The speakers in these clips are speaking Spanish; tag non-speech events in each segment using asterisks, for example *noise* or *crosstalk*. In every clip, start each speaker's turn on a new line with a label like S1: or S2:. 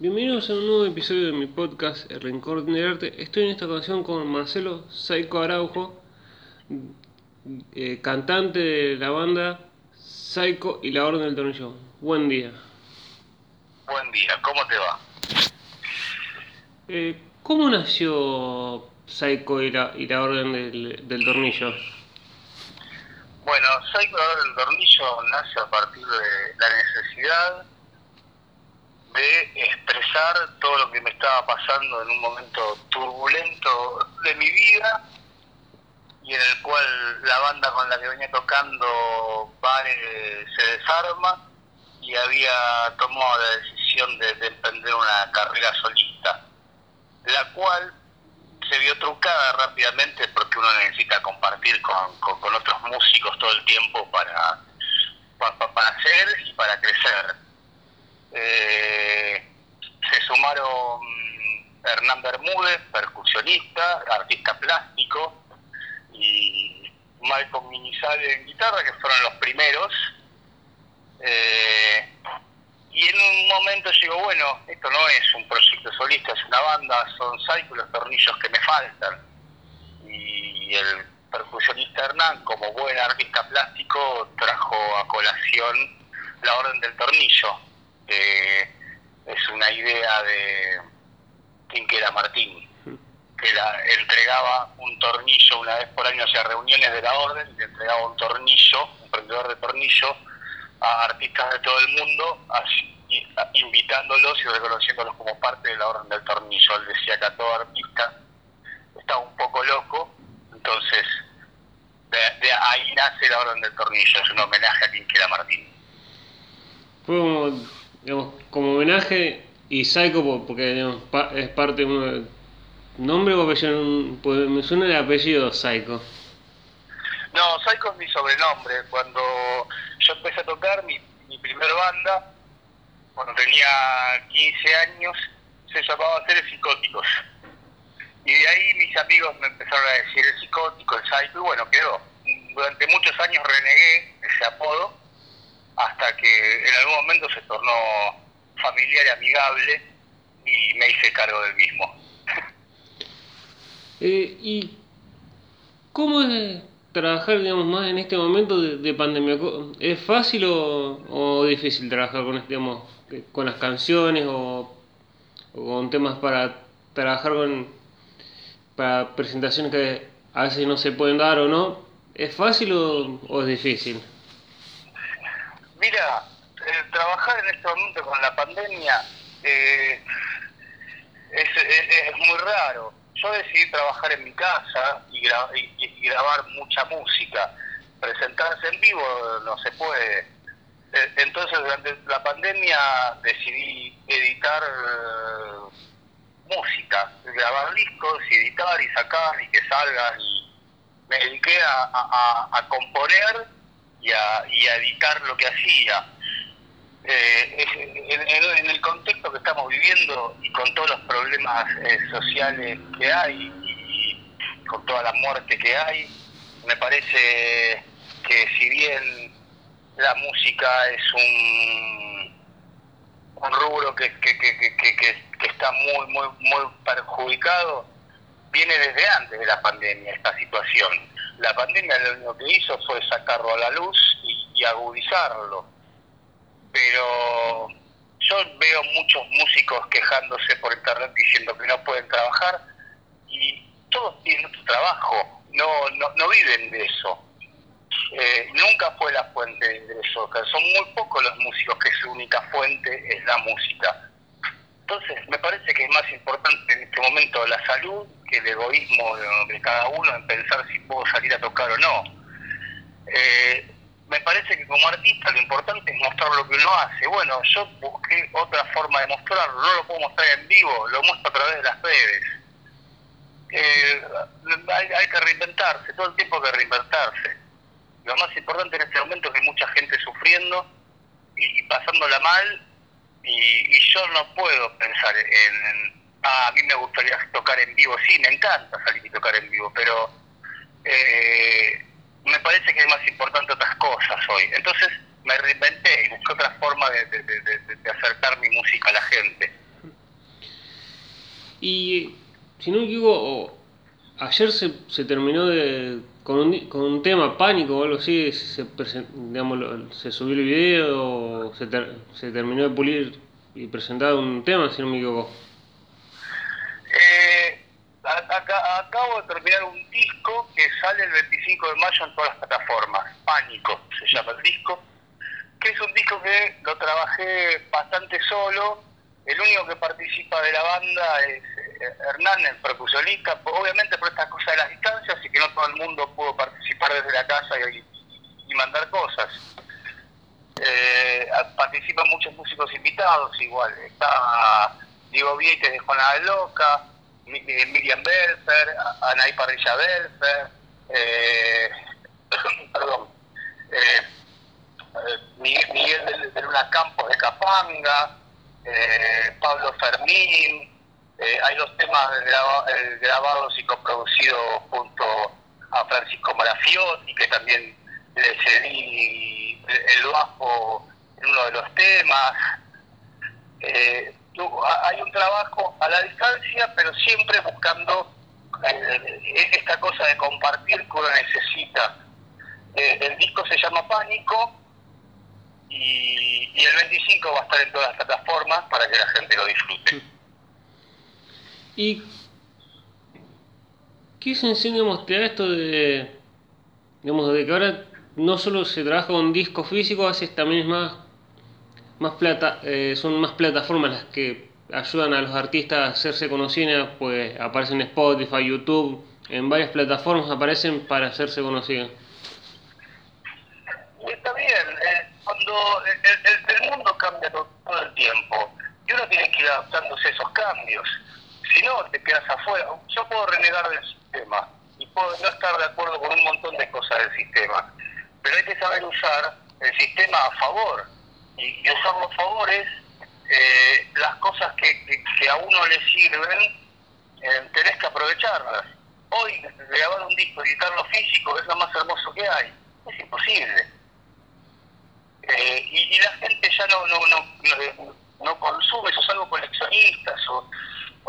S1: Bienvenidos a un nuevo episodio de mi podcast El Rincón del Arte. Estoy en esta ocasión con Marcelo Saico Araujo, eh, cantante de la banda Saico y la Orden del Tornillo. Buen día.
S2: Buen día, ¿cómo te va?
S1: Eh, ¿Cómo nació Saico y la, y la Orden del, del Tornillo?
S2: Bueno, Saico y la Orden del Tornillo nace a partir de la necesidad de expresar todo lo que me estaba pasando en un momento turbulento de mi vida y en el cual la banda con la que venía tocando Vale se desarma y había tomado la decisión de, de emprender una carrera solista, la cual se vio trucada rápidamente porque uno necesita compartir con, con, con otros músicos todo el tiempo para, para, para hacer y para crecer. Eh, se sumaron Hernán Bermúdez, percusionista, artista plástico, y Malcolm Minizale en guitarra, que fueron los primeros. Eh, y en un momento digo, bueno, esto no es un proyecto solista, es una banda, son Psycho los tornillos que me faltan. Y el percusionista Hernán, como buen artista plástico, trajo a colación la orden del tornillo, que es una idea de Quinquera Martín, que la, entregaba un tornillo una vez por año hacia reuniones de la orden, le entregaba un tornillo, un prendedor de tornillo, a artistas de todo el mundo, invitándolos y reconociéndolos como parte de la orden del tornillo. Él decía que a todo artista estaba un poco loco, entonces de, ahí nace la orden del tornillo, es un homenaje a Quinquera Martín.
S1: Fue como, digamos, como homenaje y Psycho porque digamos, pa- es parte de uno nombre o apellido, pues me suena el apellido Psycho.
S2: No, Psycho es mi sobrenombre. Cuando yo empecé a tocar mi, mi primer banda, cuando tenía 15 años, se llamaba Seres Psicóticos. Y de ahí mis amigos me empezaron a decir el psicótico, el psycho, y bueno, quedó. Durante muchos años renegué ese apodo, hasta que en algún momento se tornó familiar y amigable, y me hice cargo del mismo. *laughs*
S1: Eh, ¿Y cómo es trabajar, digamos, más en este momento de, de pandemia? ¿Es fácil o, difícil trabajar con, digamos, con las canciones o, con temas para trabajar con para presentaciones que a veces no se pueden dar o no? ¿Es fácil o es difícil?
S2: Mira, eh, trabajar en este momento con la pandemia eh, es, es- muy raro. Yo decidí trabajar en mi casa y, gra- y- grabar mucha música. Presentarse en vivo no se puede. Eh, Entonces, durante la pandemia decidí editar eh, música, grabar discos y editar y sacar y que salgan. Y me dediqué a- a- a componer y a, y a editar lo que hacía. Eh, en, el contexto que estamos viviendo y con todos los problemas eh, sociales que hay y con toda la muerte que hay, me parece que si bien la música es un, un rubro que, que- que- que está muy, muy, muy perjudicado, viene desde antes de la pandemia esta situación. La pandemia lo único que hizo fue sacarlo a la luz y, agudizarlo. Pero yo veo muchos músicos quejándose por internet diciendo que no pueden trabajar y todos tienen otro trabajo, no, no, no viven de eso. Eh, nunca fue la fuente de ingreso, o sea, son muy pocos los músicos que su única fuente es la música. Entonces, me parece que es más importante en este momento la salud que el egoísmo de, cada uno en pensar si puedo salir a tocar o no. Eh, me parece que como artista lo importante es mostrar lo que uno hace. Bueno, yo busqué otra forma de mostrarlo, no lo puedo mostrar en vivo, lo muestro a través de las redes. Eh, hay, hay que reinventarse, todo el tiempo hay que reinventarse. Lo más importante en este momento es que hay mucha gente sufriendo y, y pasándola mal y, y yo no puedo pensar en, ah, a mí me gustaría tocar en vivo, sí, me encanta salir y tocar en vivo, pero eh, me parece que es más importante otras cosas hoy. Entonces me reinventé y busqué otra forma de, de, de, acercar mi música a la gente.
S1: Y si no me equivoco, ayer se, se terminó de con, un, con un tema, pánico o algo así, se, digamos, se subió el video, se, se terminó de pulir y presentar un tema, si no me equivoco.
S2: Eh, acabo de terminar un disco que sale el 25 de mayo en todas las plataformas, Pánico se llama el disco, que es un disco que lo trabajé bastante solo, el único que participa de la banda es eh, Hernán, el percusionista, obviamente por estas cosas de las distancias y que no todo el mundo pudo participar desde la casa y, mandar cosas. Eh, participan muchos músicos invitados igual, está Diego Vietes de Juana Loca, eh, Miriam Belfer, Anaí Parrilla Belfer, *coughs* perdón, Miguel, de, Luna Campos de Capanga, Pablo Fermín, eh, hay dos temas eh, grabados y coproducidos junto a Francisco Marafiotti, que también le cedí el bajo en uno de los temas. Eh, hay un trabajo a la distancia, pero siempre buscando esta cosa de compartir que uno necesita. el disco se llama Pánico y, y el 25 va a estar en todas las plataformas para que la gente lo disfrute.
S1: ¿Y qué se enseña te da esto de, digamos, de que ahora no solo se trabaja con disco físico, a veces también es más, más plata, eh, son más plataformas las que ayudan a los artistas a hacerse conocidos, pues aparecen en Spotify, YouTube, en varias plataformas aparecen para hacerse conocidos.
S2: Está bien, eh, cuando el, el, mundo cambia todo, el tiempo y uno tiene que ir adaptándose a esos cambios si no, te quedas afuera. Yo puedo renegar del sistema y puedo no estar de acuerdo con un montón de cosas del sistema, pero hay que saber usar el sistema a favor y, usar los favores, eh, las cosas que, que, a uno le sirven, eh, tenés que aprovecharlas. Hoy grabar un disco, editarlo físico, es lo más hermoso que hay. Es imposible. Eh, y, la gente ya no, no, no, no, consume, eso es algo coleccionistas o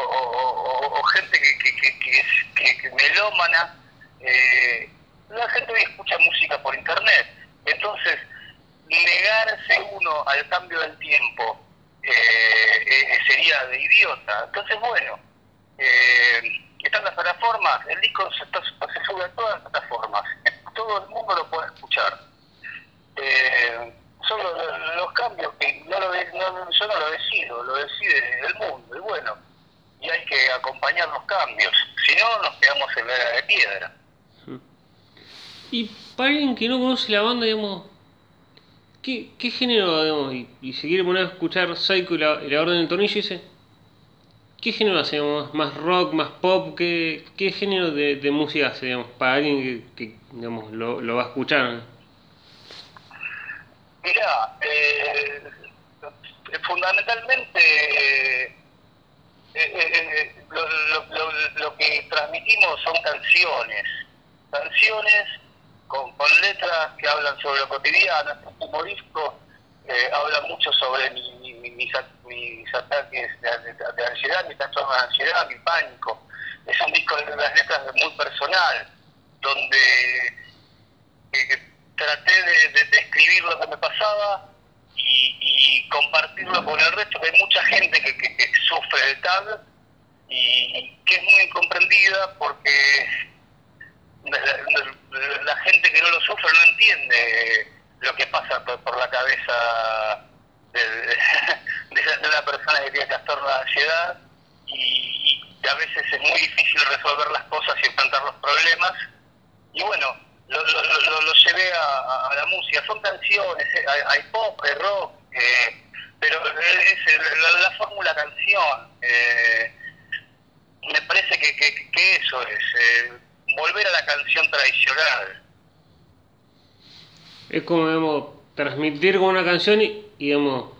S2: o, gente que, que, que, que, melómana, eh, la gente hoy escucha música por internet. Entonces, negarse uno al cambio del tiempo eh, eh, sería de idiota. Entonces, bueno, eh, están las plataformas, el disco se, se, sube a todas las plataformas, *laughs* todo el mundo lo puede escuchar. Eh, son los, cambios que no lo, no, yo no lo decido, lo decide el mundo. Y bueno, y hay que acompañar los cambios, si no nos quedamos en la era de piedra.
S1: Y para alguien que no conoce la banda, digamos, ¿qué, qué género, digamos, y, y si quiere poner a escuchar Psycho y la, Orden del Tornillo, dice, ¿qué género hace, más rock, más pop, qué, qué género de, de música hace, digamos, para alguien que, digamos, lo, lo, va a escuchar?
S2: Mira, eh, fundamentalmente eh, eh, lo, que transmitimos son canciones, canciones con, letras que hablan sobre lo cotidiano. Este último disco habla mucho sobre mi, mis, mis, ataques de, ansiedad, mis trastornos de ansiedad, mi pánico. Es un disco de las letras muy personal, donde traté de, de, de escribir lo que me pasaba y, compartirlo con el resto, que hay mucha gente que, que, sufre de tal y que es muy incomprendida porque la, gente que no lo sufre no entiende lo que pasa por, la cabeza de, de, una persona que tiene trastorno de ansiedad y, a veces es muy difícil resolver las cosas y enfrentar los problemas. Y bueno, lo, lo, lo, llevé a, la música. Son canciones, eh, hay, pop, hay rock, eh, pero es la, fórmula canción. Eh, me parece que, que, eso es, volver a la canción tradicional.
S1: Es como, digamos, transmitir con una canción y, digamos,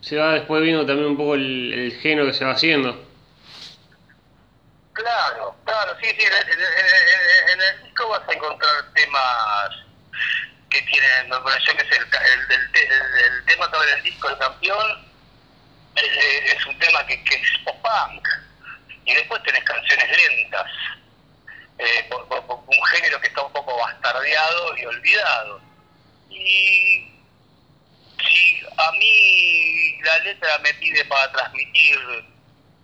S1: se va después viendo también un poco el, el género que se va haciendo.
S2: Claro, claro, sí, sí, en, el disco vas a encontrar temas que tienen, me parece que es el, el, tema sobre el disco El Campeón, es, un tema que, es pop-punk, y después tenés canciones lentas, eh, un género que está un poco bastardeado y olvidado. Y si a mí la letra me pide para transmitir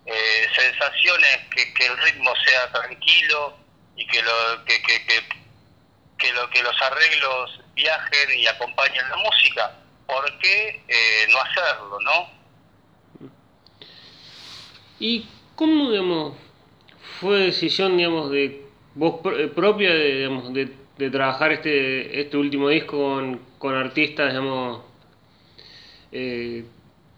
S2: eh, sensaciones, que, que, el ritmo sea tranquilo y que, lo, que, que, lo, que los arreglos viajen y acompañen la música, ¿por qué eh, no hacerlo, no?
S1: ¿Y cómo, digamos, fue decisión, digamos, de vos eh, propia de, digamos, de, de, trabajar este, este último disco con, con artistas, digamos, eh,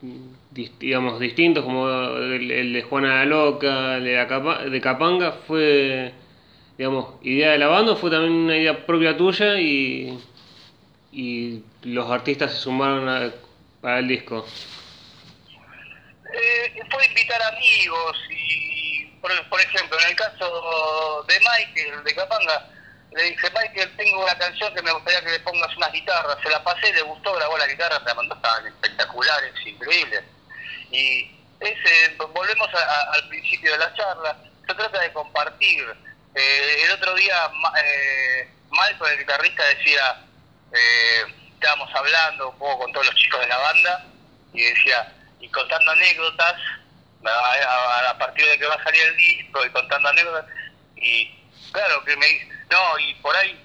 S1: digamos, distintos, como el, de Juana la Loca, el de, de Capanga, fue, digamos, idea de la banda, fue también una idea propia tuya y, y los artistas se sumaron a, para el disco?
S2: Eh, fue invitar amigos y, por, por, ejemplo, en el caso de Michael, de Capanga, le dije, Michael, tengo una canción que me gustaría que le pongas unas guitarras. Se la pasé, le gustó, grabó la guitarra, la mandó, estaban espectaculares, increíbles. Y ese, volvemos al principio de la charla, se trata de compartir. Eh, el otro día, eh, Michael, el guitarrista, decía, eh, estábamos hablando un poco con todos los chicos de la banda, y decía, y contando anécdotas, a, a partir de que va a salir el disco, y contando anécdotas, y claro, que me dice, no, y por ahí,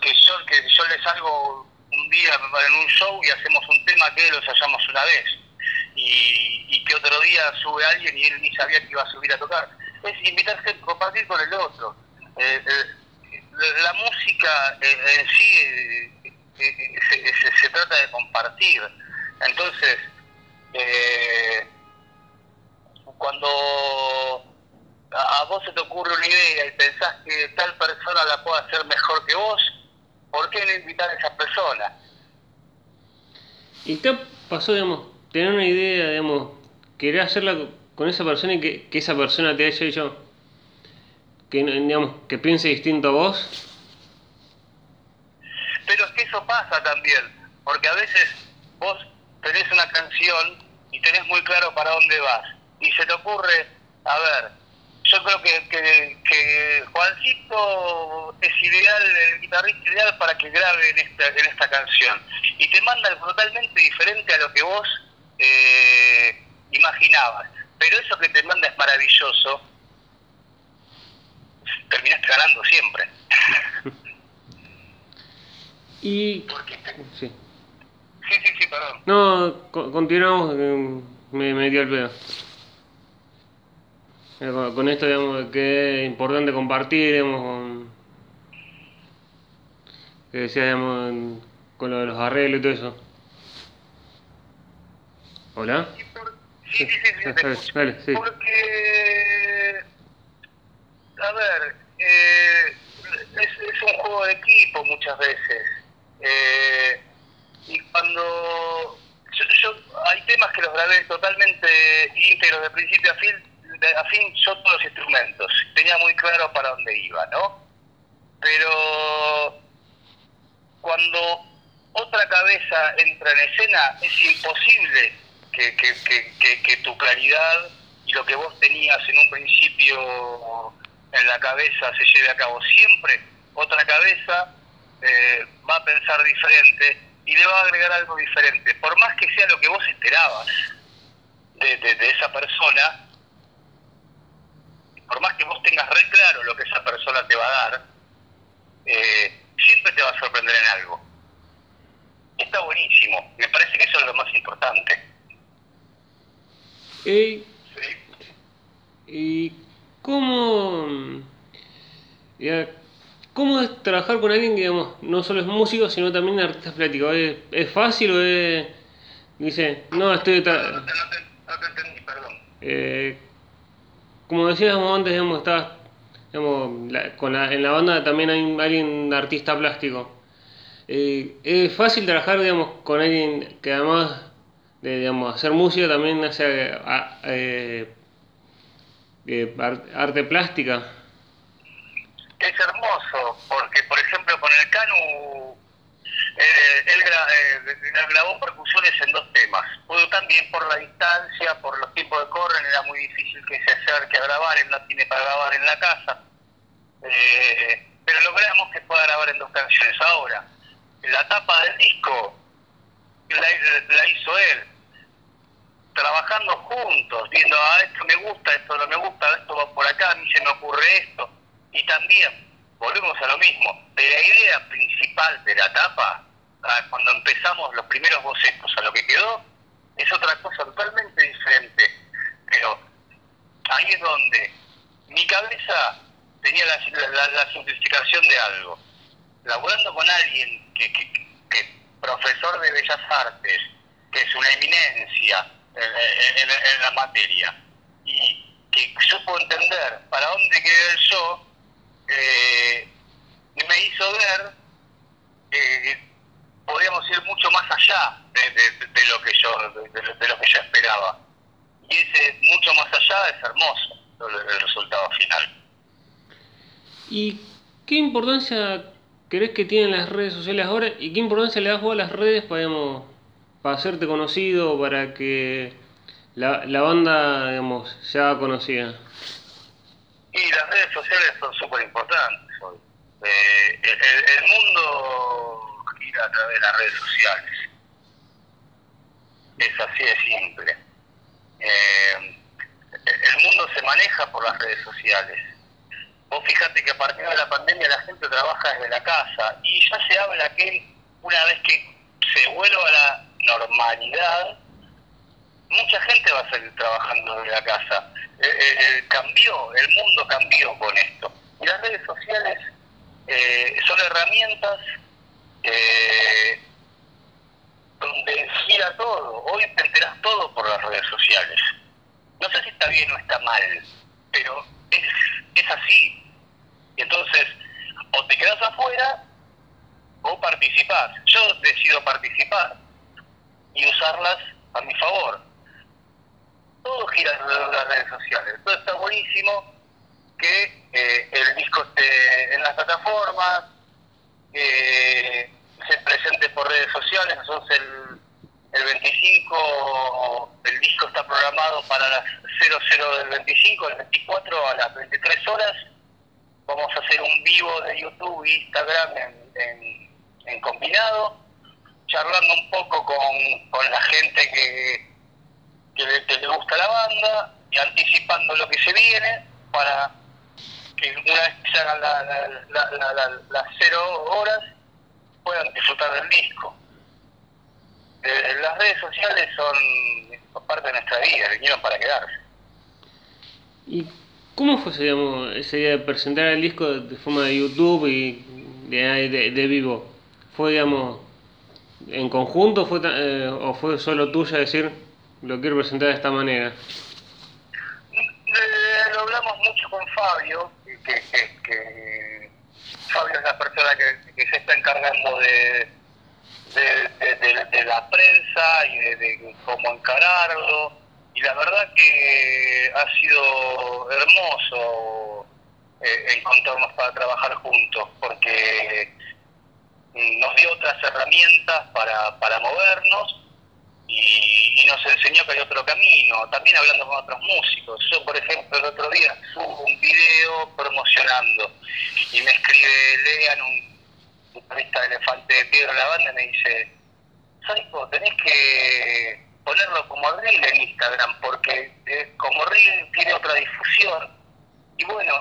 S2: que yo, que yo les salgo un día en un show y hacemos un tema que los hallamos una vez, y, que otro día sube alguien y él ni sabía que iba a subir a tocar. Es invitarse a compartir con el otro. Eh, eh, la música eh, en sí se, trata de compartir. Entonces, cuando a vos se te ocurre una idea y pensás que tal persona la puede hacer mejor que vos, ¿por qué no invitar a esa persona?
S1: ¿Y qué pasó, digamos, tener una idea, digamos, querer hacerla con esa persona y que, que esa persona te haya dicho que, digamos, que piense distinto a vos?
S2: Pero es que eso pasa también, porque a veces vos tenés una canción y tenés muy claro para dónde vas, y se te ocurre, a ver, yo creo que, que, que, Juancito es ideal, el guitarrista ideal para que grabe en esta, en esta canción. Y te manda algo totalmente diferente a lo que vos eh, imaginabas. Pero eso que te manda es maravilloso. Terminaste ganando siempre. *laughs*
S1: y...
S2: Sí. sí, sí, sí, perdón.
S1: No, continuamos, me, me dio el pedo. Con esto, digamos, que es importante compartir, digamos, con, que decía, digamos, con lo de los arreglos y todo eso. ¿Hola?
S2: Sí, sí, sí, sí, Dale, sí. Porque, a ver, eh, es, es, un juego de equipo muchas veces. Eh, y cuando yo, yo, hay temas que los grabé totalmente íntegros de principio a fin, a fin yo todos los instrumentos, tenía muy claro para dónde iba, ¿no? Pero cuando otra cabeza entra en escena, es imposible que, que, que, tu claridad y lo que vos tenías en un principio en la cabeza se lleve a cabo. Siempre otra cabeza eh, va a pensar diferente y le va a agregar algo diferente. Por más que sea lo que vos esperabas de, de esa persona, por más que vos tengas re claro lo que esa persona te va a dar, eh, siempre te va a sorprender en algo. Está buenísimo, me parece que eso es lo más importante.
S1: ¿Y, sí. ¿y cómo, ya, cómo es trabajar con alguien que digamos, no solo es músico, sino también artista plático? ¿Es, ¿Es, fácil o es...? Dice, no, estoy...
S2: No, no, te, no, te, no te entendí, perdón.
S1: Eh, como decíamos antes, digamos, digamos, con la, en la banda también hay alguien artista plástico. Eh, es fácil trabajar, digamos, con alguien que además de, digamos, hacer música también hace eh, eh, arte plástica.
S2: Es hermoso, porque por ejemplo con el Canu Eh, él gra- grabó percusiones en dos temas. Pudo también por la distancia, por los tiempos de corren, era muy difícil que se acerque a grabar, él no tiene para grabar en la casa. Eh, pero logramos que pueda grabar en dos canciones. Ahora, la tapa del disco la, la hizo él, trabajando juntos, viendo, ah, esto me gusta, esto no me gusta, esto va por acá, a mí se me ocurre esto. Y también, volvemos a lo mismo, de la idea principal de la tapa, cuando empezamos los primeros bocetos a lo que quedó, es otra cosa totalmente diferente. Pero ahí es donde mi cabeza tenía la, la, la simplificación de algo. Laborando con alguien que, que, profesor de bellas artes, que es una eminencia en, en, la materia, y que supo entender para dónde quería el yo, eh, me hizo ver que podíamos ir mucho más allá de, de, de lo que yo de, de, lo que yo esperaba. Y ese mucho más allá es hermoso el resultado final.
S1: ¿Y qué importancia crees que tienen las redes sociales ahora y qué importancia le das vos a las redes para, digamos, para hacerte conocido, para que la, la banda digamos, se haga conocida?
S2: Y las redes sociales son súper importantes hoy. Eh, el, a través de las redes sociales. Es así de simple. Eh, el mundo se maneja por las redes sociales. Vos fíjate que a partir de la pandemia la gente trabaja desde la casa y ya se habla que una vez que se vuelva a la normalidad, mucha gente va a seguir trabajando desde la casa. Eh, eh, cambió, el mundo cambió con esto. Y las redes sociales eh, son herramientas eh, donde gira todo. Hoy te enterás todo por las redes sociales. No sé si está bien o está mal, pero es, así. Entonces, o te quedas afuera o participás. Yo decido participar y usarlas a mi favor. Todo gira alrededor de las redes sociales. Entonces está buenísimo que eh, el disco esté en las plataformas, que se presente por redes sociales. Nosotros el, el 25, el disco está programado para las 00 del 25, el 24 a las 23 horas. Vamos a hacer un vivo de YouTube e Instagram en, en, combinado, charlando un poco con, con la gente que, que, le, gusta la banda y anticipando lo que se viene para que una vez que se hagan las la, la, la, la, cero horas puedan disfrutar del disco. Eh, las redes sociales son parte de nuestra vida, vinieron para quedarse.
S1: ¿Y cómo fue digamos, ese día de presentar el disco de forma de YouTube y de, de, de vivo? ¿Fue, digamos, en conjunto fue, eh, o fue solo tuya decir, lo quiero presentar de esta manera?
S2: Eh, lo hablamos mucho con Fabio, que, que, que Fabio es la persona que, que se está encargando de, de, la prensa y de, cómo encararlo. Y la verdad que ha sido hermoso eh, encontrarnos para trabajar juntos, porque nos dio otras herramientas para, para movernos y, y, nos enseñó que hay otro camino, también hablando con otros músicos. Yo, por ejemplo, el otro día subo un video promocionando y me escribe Lean, un guitarrista Elefante de Piedra la banda, me dice, Saico, tenés que ponerlo como reel en Instagram, porque eh, como reel tiene otra difusión. Y bueno,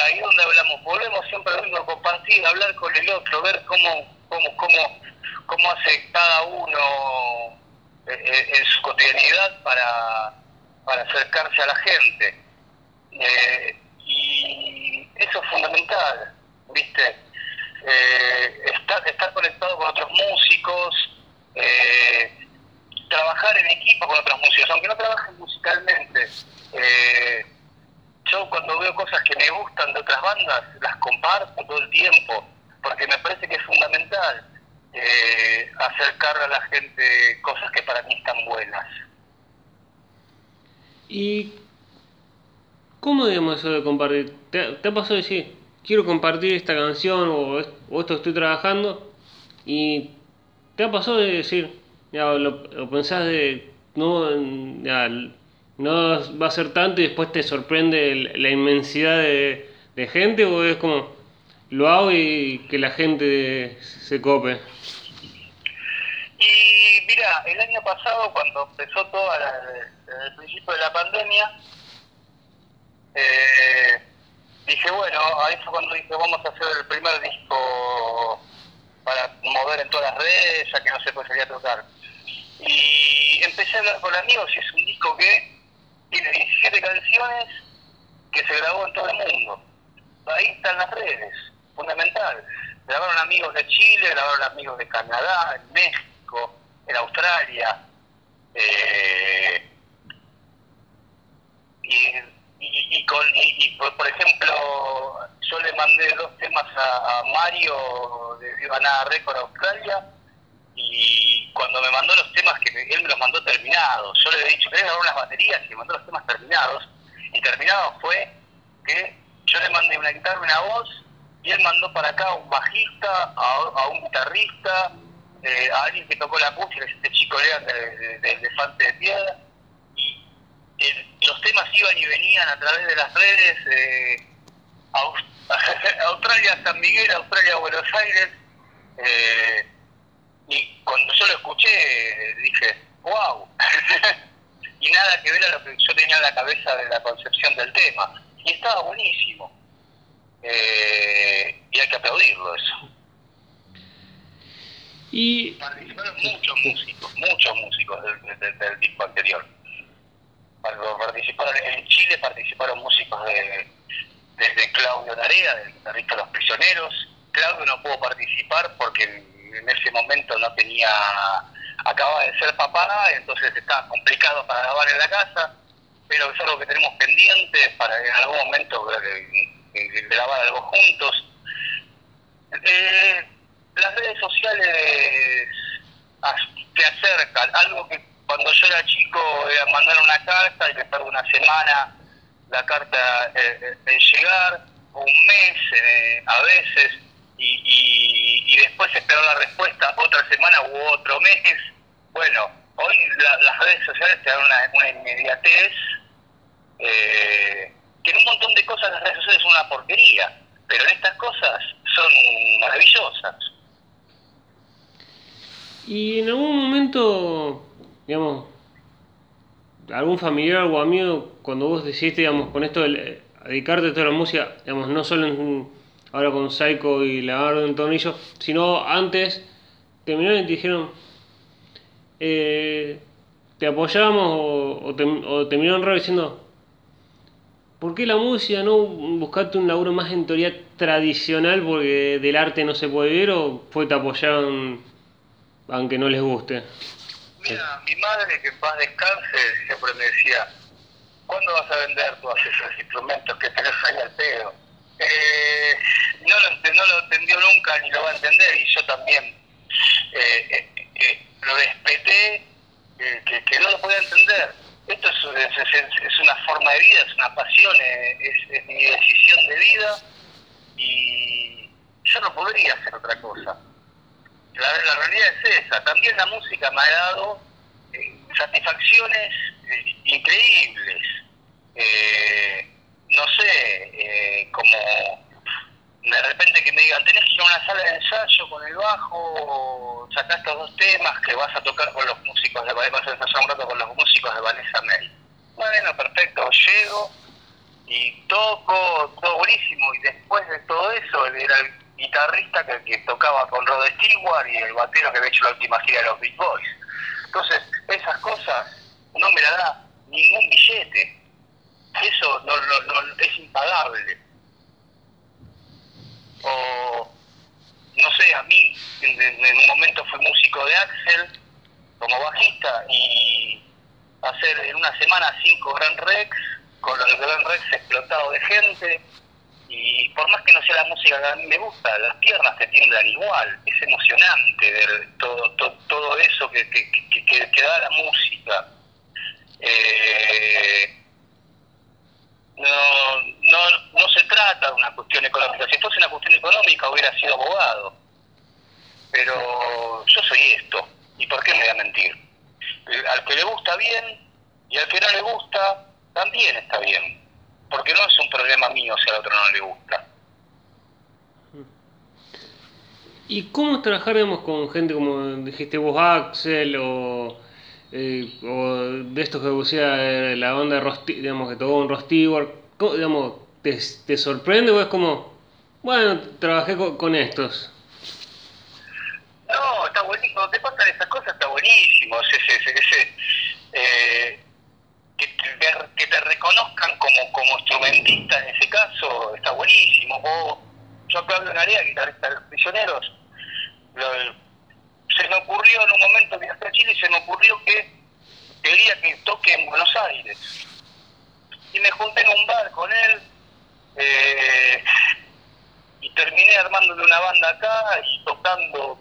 S2: ahí donde hablamos, volvemos siempre a mismo, compartir, hablar con el otro, ver cómo, cómo, cómo, cómo hace cada uno eh, en su cotidianidad para, para acercarse a la gente. Eh, y eso es fundamental, ¿viste? Eh, estar, estar conectado con otros músicos, eh, trabajar en equipo con otros músicos, aunque no trabajen musicalmente. Eh, yo cuando veo cosas que me gustan de otras bandas, las comparto todo el tiempo, porque me parece que es fundamental acercar a la gente cosas que para mí están buenas.
S1: ¿Y cómo digamos eso de compartir? ¿Te, te pasado decir, quiero compartir esta canción o, o esto estoy trabajando y ¿Te ha pasado de decir, ya, lo, lo pensás de, no, no va a ser tanto y después te sorprende la inmensidad de, de gente o es como, lo hago y que la gente se cope?
S2: Y mira, el año pasado, cuando empezó todo la- desde el principio de la pandemia, eh, dije, bueno, ahí fue cuando dije, vamos a hacer el primer disco para mover en todas las redes, ya que no se podía tocar. Y empecé a hablar con amigos y es un disco que tiene 17 canciones que se grabó en todo el mundo. Ahí están las redes, fundamental. Grabaron amigos de Chile, grabaron amigos de Canadá, en México, en Australia. eh, y, con, y, por, por ejemplo, yo le mandé dos temas a, Mario de Viva Nada Record Australia y cuando me mandó los temas que él me los mandó terminados, yo le he dicho, ¿querés grabar unas baterías? Y me mandó los temas terminados. Y terminado fue que yo le mandé una guitarra una voz y él mandó para acá a un bajista, a, un guitarrista, eh, a alguien que tocó la es este chico Lean de, de, de Elefante de Piedra. Eh, los temas iban y venían a través de las redes. Eh, Aus- *laughs* Australia, San Miguel, Australia, Buenos Aires. Eh, y cuando yo lo escuché, eh, dije, wow. *laughs* y nada que ver a lo que yo tenía en la cabeza de la concepción del tema. Y estaba buenísimo. Eh, y hay que aplaudirlo eso.
S1: Y
S2: Participaron muchos músicos, muchos músicos del, del- del disco anterior. Cuando participaron en Chile participaron músicos de, desde Claudio Narea, del guitarrista Los Prisioneros. Claudio no pudo participar porque en, ese momento no tenía, acababa de ser papá, entonces estaba complicado para grabar en la casa, pero es algo que tenemos pendiente para en algún momento eh, eh, grabar algo juntos. Eh, las redes sociales as- te acercan. Algo que cuando yo era chico era mandar una carta y que tarda una semana la carta eh, eh, en llegar, o un mes eh, a veces, y, y, después esperar la respuesta otra semana u otro mes. Bueno, hoy la- las redes sociales te dan una, una inmediatez eh, que en un montón de cosas las redes sociales son una porquería, pero en estas cosas son maravillosas.
S1: Y en algún momento, digamos, algún familiar o amigo, cuando vos decidiste, digamos, con esto de dedicarte a toda la música, digamos, no solo en, ahora con Psycho y la Garden en Tornillo, sino antes, terminaron y te dijeron, eh, te apoyamos o, te, o te miraron raro diciendo, ¿por qué la música no buscaste un laburo más en teoría tradicional porque del arte no se puede vivir o fue te apoyaron aunque no les guste?
S2: Mira, mi madre, que en paz descanse, siempre me decía, ¿cuándo vas a vender todos esos instrumentos que tenés ahí al pedo? Eh, no, lo, no lo entendió nunca ni lo va a entender y yo también eh, eh, eh, lo respeté, eh, que, no lo podía entender. Esto es, es, una forma de vida, es una pasión, eh, es mi decisión de vida y yo no podría hacer otra cosa. La, la realidad es esa. También la música me ha dado eh, satisfacciones eh, increíbles. Eh, no sé, eh, como de repente que me digan, tenés que ir a una sala de ensayo con el bajo, sacá estos dos temas que vas a tocar con los músicos de vas a un rato con los músicos de Vanessa May. Bueno, perfecto, llego y toco, todo buenísimo, y después de todo eso, era el guitarrista que, tocaba con Rod Stewart y el batero que había hecho la última gira de los Beat Boys. Entonces, esas cosas no me la da ningún billete. Eso no, no, es impagable. O, no sé, a mí, en, en- un momento fui músico de Axel como bajista y hacer en una semana cinco Grand Rex, con los Grand Rex explotado de gente, que la música que a mí me gusta, las piernas te tiemblan igual, es emocionante ver todo, todo, eso que, que, que, que- que da la música. Eh, no, no, no se trata de una cuestión económica, si fuese una cuestión económica hubiera sido abogado, pero yo soy esto. ¿Y por qué me voy a mentir? Al que le gusta bien y al que no le gusta también está bien. Porque no es un problema mío si al otro no le gusta.
S1: ¿Y cómo trabajar, digamos, con gente como dijiste vos, Axel, o, eh, o de estos que decía eh, la banda Rosti, digamos, que tocó un Rostibor? ¿Cómo, digamos, te, te sorprende o es como, bueno, trabajé con, con estos?
S2: No, está buenísimo. Te pasan esas cosas está buenísimo. Ese, eh, que, te, reconozcan como, como instrumentista en ese caso está buenísimo. O yo en área guitarrista de los prisioneros. Se me ocurrió en un momento viajé a Chile y se me ocurrió que quería que toque en Buenos Aires. Y me junté en un bar con él. eh, y terminé armándole una banda acá y tocando,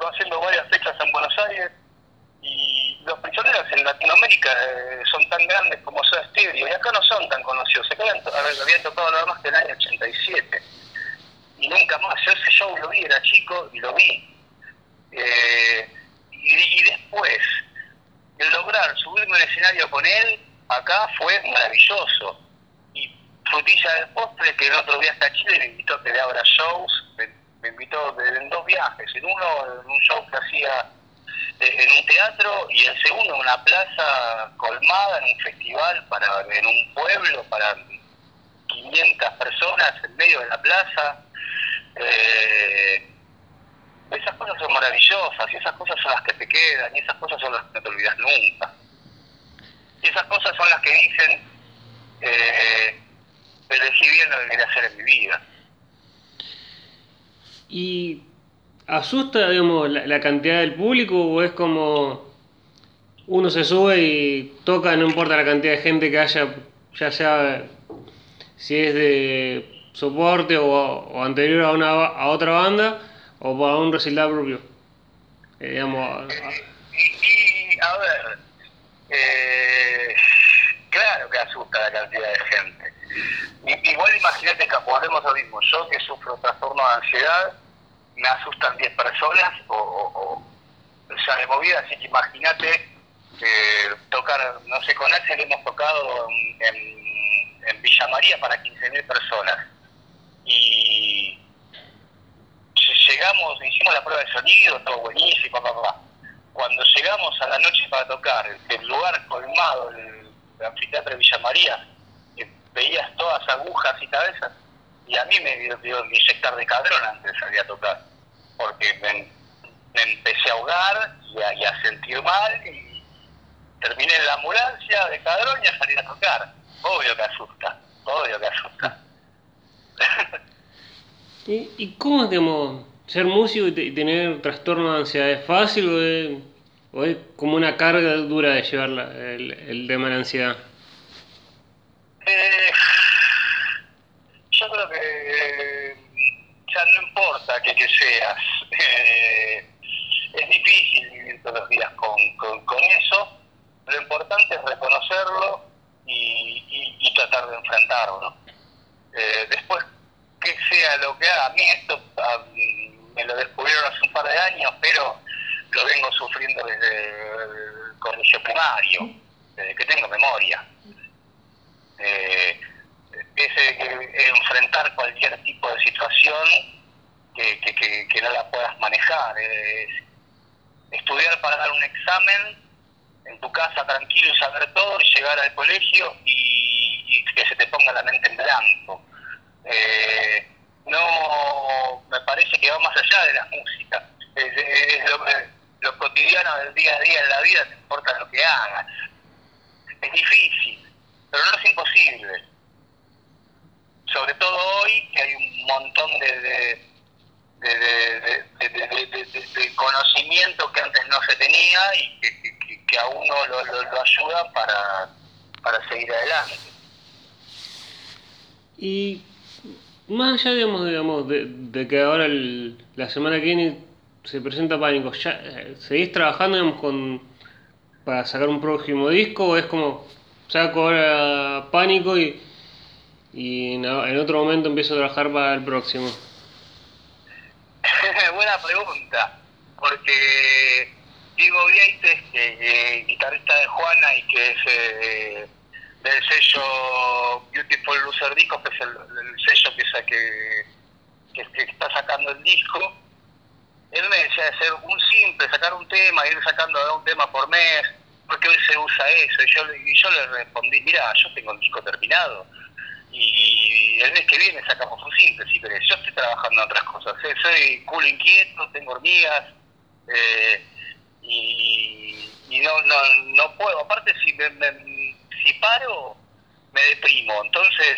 S2: haciendo varias fechas en Buenos Aires. Y los prisioneros en Latinoamérica eh, son tan grandes como Soda Stereo y acá no son tan conocidos. Acá habían, habían tocado nada más que en el año 87. Y nunca más. Yo ese show lo vi, era chico y lo vi. Eh, y, después, el lograr subirme al escenario con él acá fue maravilloso. Y frutilla del postre, que el otro viaje a Chile me invitó a que le abra shows, me, me invitó en dos viajes, en uno en un show que hacía eh, en un teatro y el segundo en una plaza colmada, en un festival, para en un pueblo para 500 personas en medio de la plaza. Eh, esas cosas son maravillosas y esas cosas son las que te quedan y esas cosas son las que no te olvidas nunca. Y esas cosas son las que dicen, eh, elegí bien lo que quería hacer en mi vida.
S1: ¿Y asusta, digamos, la, la cantidad del público o es como uno se sube y toca, no importa la cantidad de gente que haya, ya sea si es de soporte o, o anterior a, una, a otra banda o para un recital propio? Eh, digamos, a- a-
S2: Y, y, a ver, eh, claro que asusta la cantidad de gente. Igual imagínate que volvemos lo mismo, yo que sufro trastorno de ansiedad, me asustan 10 personas o, o, o ya de movida, así que imagínate eh, tocar, no sé, con Axel hemos tocado en, en, en Villa María para 15.000 personas. Y llegamos, hicimos la prueba de sonido, todo buenísimo, papá. Cuando llegamos a la noche para tocar, el lugar colmado, el, el anfiteatro de Villa María, veías todas agujas y cabezas, y a mí me dio, dio inyectar de cadrón antes de salir a tocar, porque me, me empecé a ahogar y a, y a sentir mal, y terminé en la ambulancia de cadrón y a salir a tocar. Obvio que asusta, obvio que asusta.
S1: ¿Y, cómo es, digamos, ser músico y, te- y tener trastorno de ansiedad? ¿Es fácil o es, o es como una carga dura de llevar el, el tema de la ansiedad?
S2: Eh, yo creo que eh, ya no importa que, que seas. eh, es difícil vivir todos los días con, con, con eso. Lo importante es reconocerlo y, y- y tratar de enfrentarlo. Eh, después, que sea lo que haga, a mí esto ah, me lo descubrieron hace un par de años, pero lo vengo sufriendo desde el colegio primario, desde que tengo memoria eh, ese, que enfrentar cualquier tipo de situación que, que, que, que no la puedas manejar. Es estudiar para dar un examen en tu casa tranquilo y saber todo y al colegio y, que se te ponga la mente en blanco. Eh, no me parece que va más allá de la música. Es, es lo, lo cotidiano del día a día en la vida, no importa lo que hagas. Es difícil, pero no es imposible. Sobre todo hoy, que hay un montón de, de, de, conocimiento que antes no se tenía y que, que- que- a uno lo ayuda para, para seguir adelante.
S1: Y más allá, digamos, digamos de, de que ahora el- la semana que viene se presenta Pánico, ¿ya eh, seguís trabajando digamos, con, para sacar un próximo disco o es como saco ahora Pánico y, y en, en otro momento empiezo a trabajar para el próximo? *laughs*
S2: Buena pregunta. porque Diego Vieites, eh, guitarrista de Juana y que es eh, del sello Beautiful Loser Discos, que es el, sello que, está sacando el disco, él me decía de ser un simple, sacar un tema, ir sacando un tema por mes, porque hoy se usa eso. Y yo, le respondí, mira, yo tengo el disco terminado y el mes que viene sacamos un simple, si querés. Yo estoy trabajando en otras cosas, ¿eh? soy culo inquieto, tengo hormigas eh, y, y, no, no, no puedo. Aparte, si, me, si paro, me deprimo. Entonces,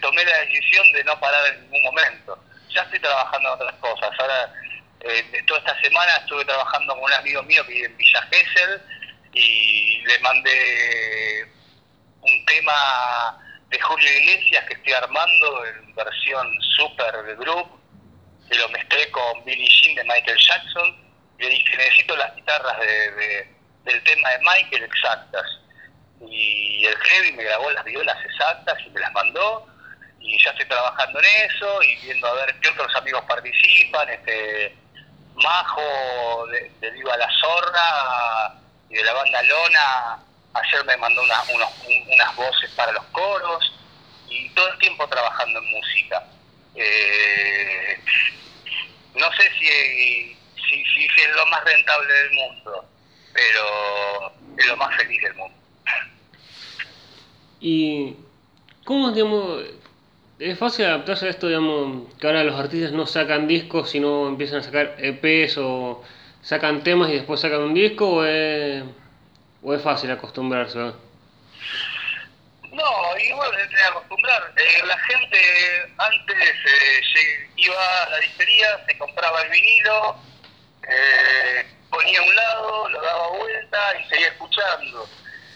S2: tomé la decisión de no parar en ningún momento. Ya estoy trabajando en otras cosas. Ahora, eh, toda esta semana estuve trabajando con un amigo mío que vive en Villa Gesell y le mandé un tema de Julio Iglesias que estoy armando en versión super de group, que lo mezclé con Billie Jean de Michael Jackson, y le dije, necesito las guitarras de, del tema de Michael exactas. Y el Heavy me grabó las violas exactas y me las mandó, y ya estoy trabajando en eso, y viendo a ver qué otros amigos participan, este Majo de, de Viva la Zorra y de la banda Lona ayer me mandó unas voces para los coros y todo el tiempo trabajando en música. Eh, no sé si, si, si, es lo más rentable del mundo, pero es lo más feliz del mundo.
S1: ¿Y cómo, digamos, es fácil adaptarse a esto, digamos, que ahora los artistas no sacan discos, sino empiezan a sacar EPs o sacan temas y después sacan un disco, o es ¿O es fácil acostumbrarse?
S2: No, igual se tiene que acostumbrar. Eh, la gente antes eh, iba a la disquería, se compraba el vinilo, eh, ponía un lado, lo daba vuelta y seguía escuchando.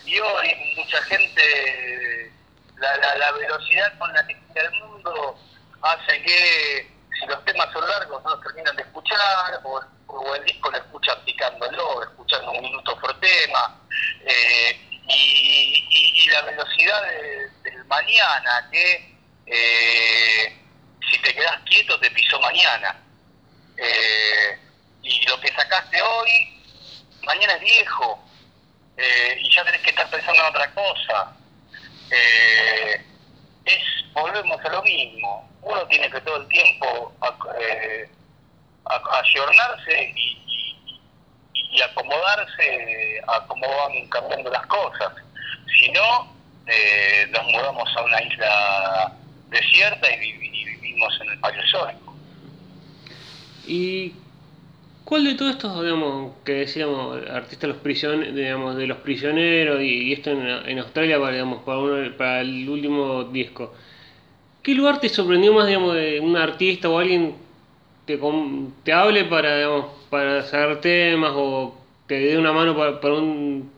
S2: Y hoy mucha gente, la, la, la velocidad con la que el mundo hace que si los temas son largos no los terminan de escuchar o, o el disco lo escuchan picándolo, escuchando un minuto por tema. Eh, y, la velocidad del mañana, que eh, si te quedas quieto te pisó mañana. Eh, y lo que sacaste hoy, mañana es viejo, y ya tenés que estar pensando en otra cosa. es, volvemos a lo mismo, uno tiene que todo el tiempo ayornarse y, y acomodarse a cómo van cambiando las cosas. Si no, eh, nos mudamos a una isla desierta y, vivimos en el Paleozoico.
S1: ¿Y cuál de todos estos, digamos, que decíamos, artistas los prision digamos, de los prisioneros y, esto en, Australia para, digamos, para, para el último disco? ¿Qué lugar te sorprendió más, digamos, de un artista o alguien te, te hable para, digamos, para sacar temas o te dé una mano para, un,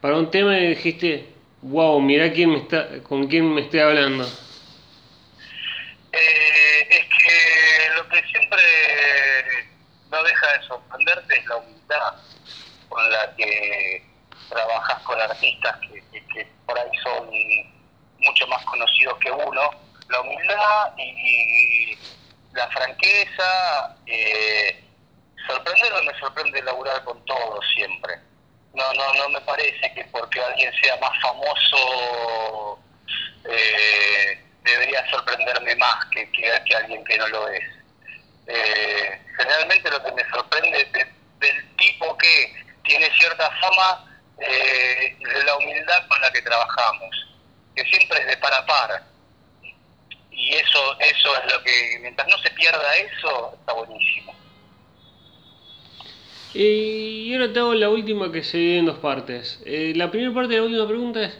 S1: para un tema y dijiste, wow, mira quién me está, con quién me estoy hablando?
S2: Eh, no deja de sorprenderte es la humildad con la que trabajas con artistas que, que, por ahí son mucho más conocidos que uno. La humildad y la franqueza, eh, sorprender o me sorprende laburar con todos siempre. No, no, no me parece que porque alguien sea más famoso eh, debería sorprenderme más que, que, alguien que no lo es. Eh, generalmente lo que me sorprende del tipo que tiene cierta fama, eh, de la humildad con la que trabajamos, que siempre es de par a par. Y eso eso es lo que mientras no se pierda eso está buenísimo.
S1: Y ahora te hago la última que se divide en dos partes. Eh, la primera parte de la última pregunta es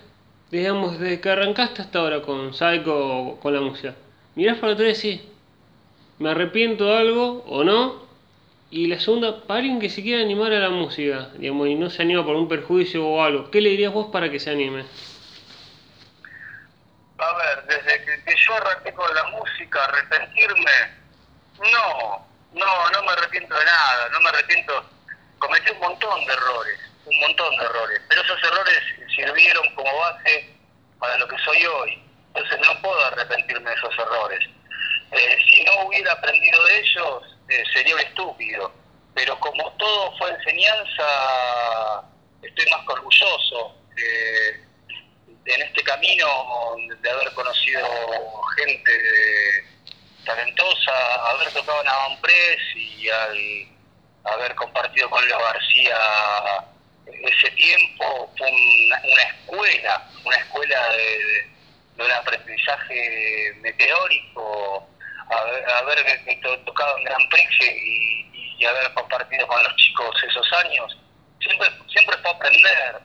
S1: digamos desde que arrancaste hasta ahora con Psycho con la música mirás para atrás y decís me arrepiento algo o no y la segunda para alguien que se quiera animar a la música digamos y no se anima por un perjuicio o algo ¿qué le dirías vos para que se anime?
S2: A ver, desde que, yo arranqué con la música, arrepentirme, no, no, no me arrepiento de nada, no me arrepiento. Cometí un montón de errores, un montón de errores, pero esos errores sirvieron como base para lo que soy hoy. Entonces no puedo arrepentirme de esos errores. Eh, si no hubiera aprendido de ellos, eh, sería un estúpido. pero como todo fue enseñanza, estoy más que orgulloso de, en este camino de haber conocido gente talentosa, haber tocado en Avant Press y haber compartido con Leo García ese tiempo fue una, escuela, una escuela de, un aprendizaje meteórico, haber, tocado en Gran Prix y, haber compartido con los chicos esos años, siempre, siempre fue aprender,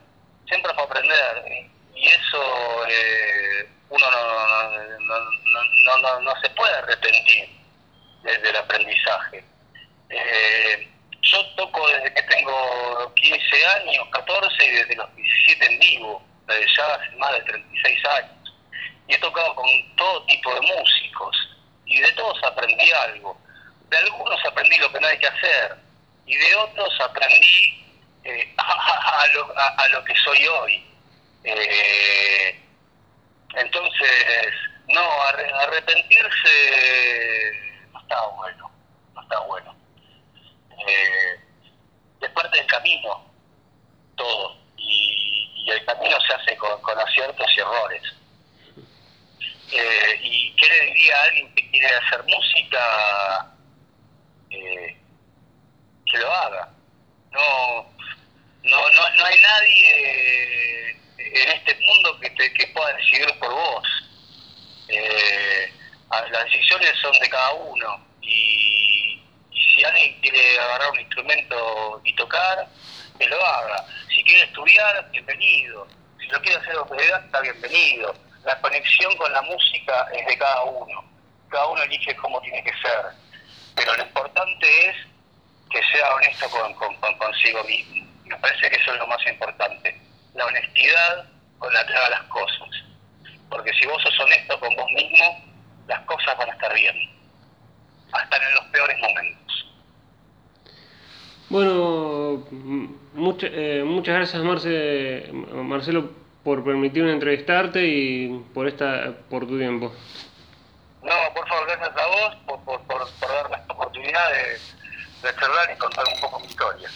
S2: siempre fue aprender, y eso eh, uno no, no, no, se puede arrepentir del aprendizaje. Eh, yo toco desde que tengo 15 años, 14 y desde los 17 en vivo, desde ya hace más de 36 años. Y he tocado con todo tipo de músicos y de todos aprendí algo. De algunos aprendí lo que no hay que hacer y de otros aprendí eh, *laughs* a, lo, a, lo, que soy hoy. Eh, entonces, no, arrepentirse no está bueno, no está bueno eh, es parte del camino, todo. Y, el camino se hace con, aciertos y errores. Eh, ¿Y qué le diría a alguien que quiere hacer música? Eh, que lo haga. No, no, no, no hay nadie en este mundo que, te, que pueda decidir por vos. Eh, las decisiones son de cada uno y si alguien quiere agarrar un instrumento y tocar, que lo haga. Si quiere estudiar, bienvenido. Si lo quiere hacer está bienvenido. La conexión con la música es de cada uno. Cada uno elige cómo tiene que ser. Pero lo importante es que sea honesto con, consigo mismo. Me parece que eso es lo más importante. La honestidad con la que haga las cosas. Porque si vos sos honesto con vos mismo, las cosas van a estar bien. Hasta en los peores momentos.
S1: Bueno, eh, muchas gracias Marce, Marcelo por permitirme entrevistarte y por esta por tu tiempo.
S2: No, por favor, gracias a vos por, por, por, darme esta oportunidad de, de charlar y contar un poco mi historia.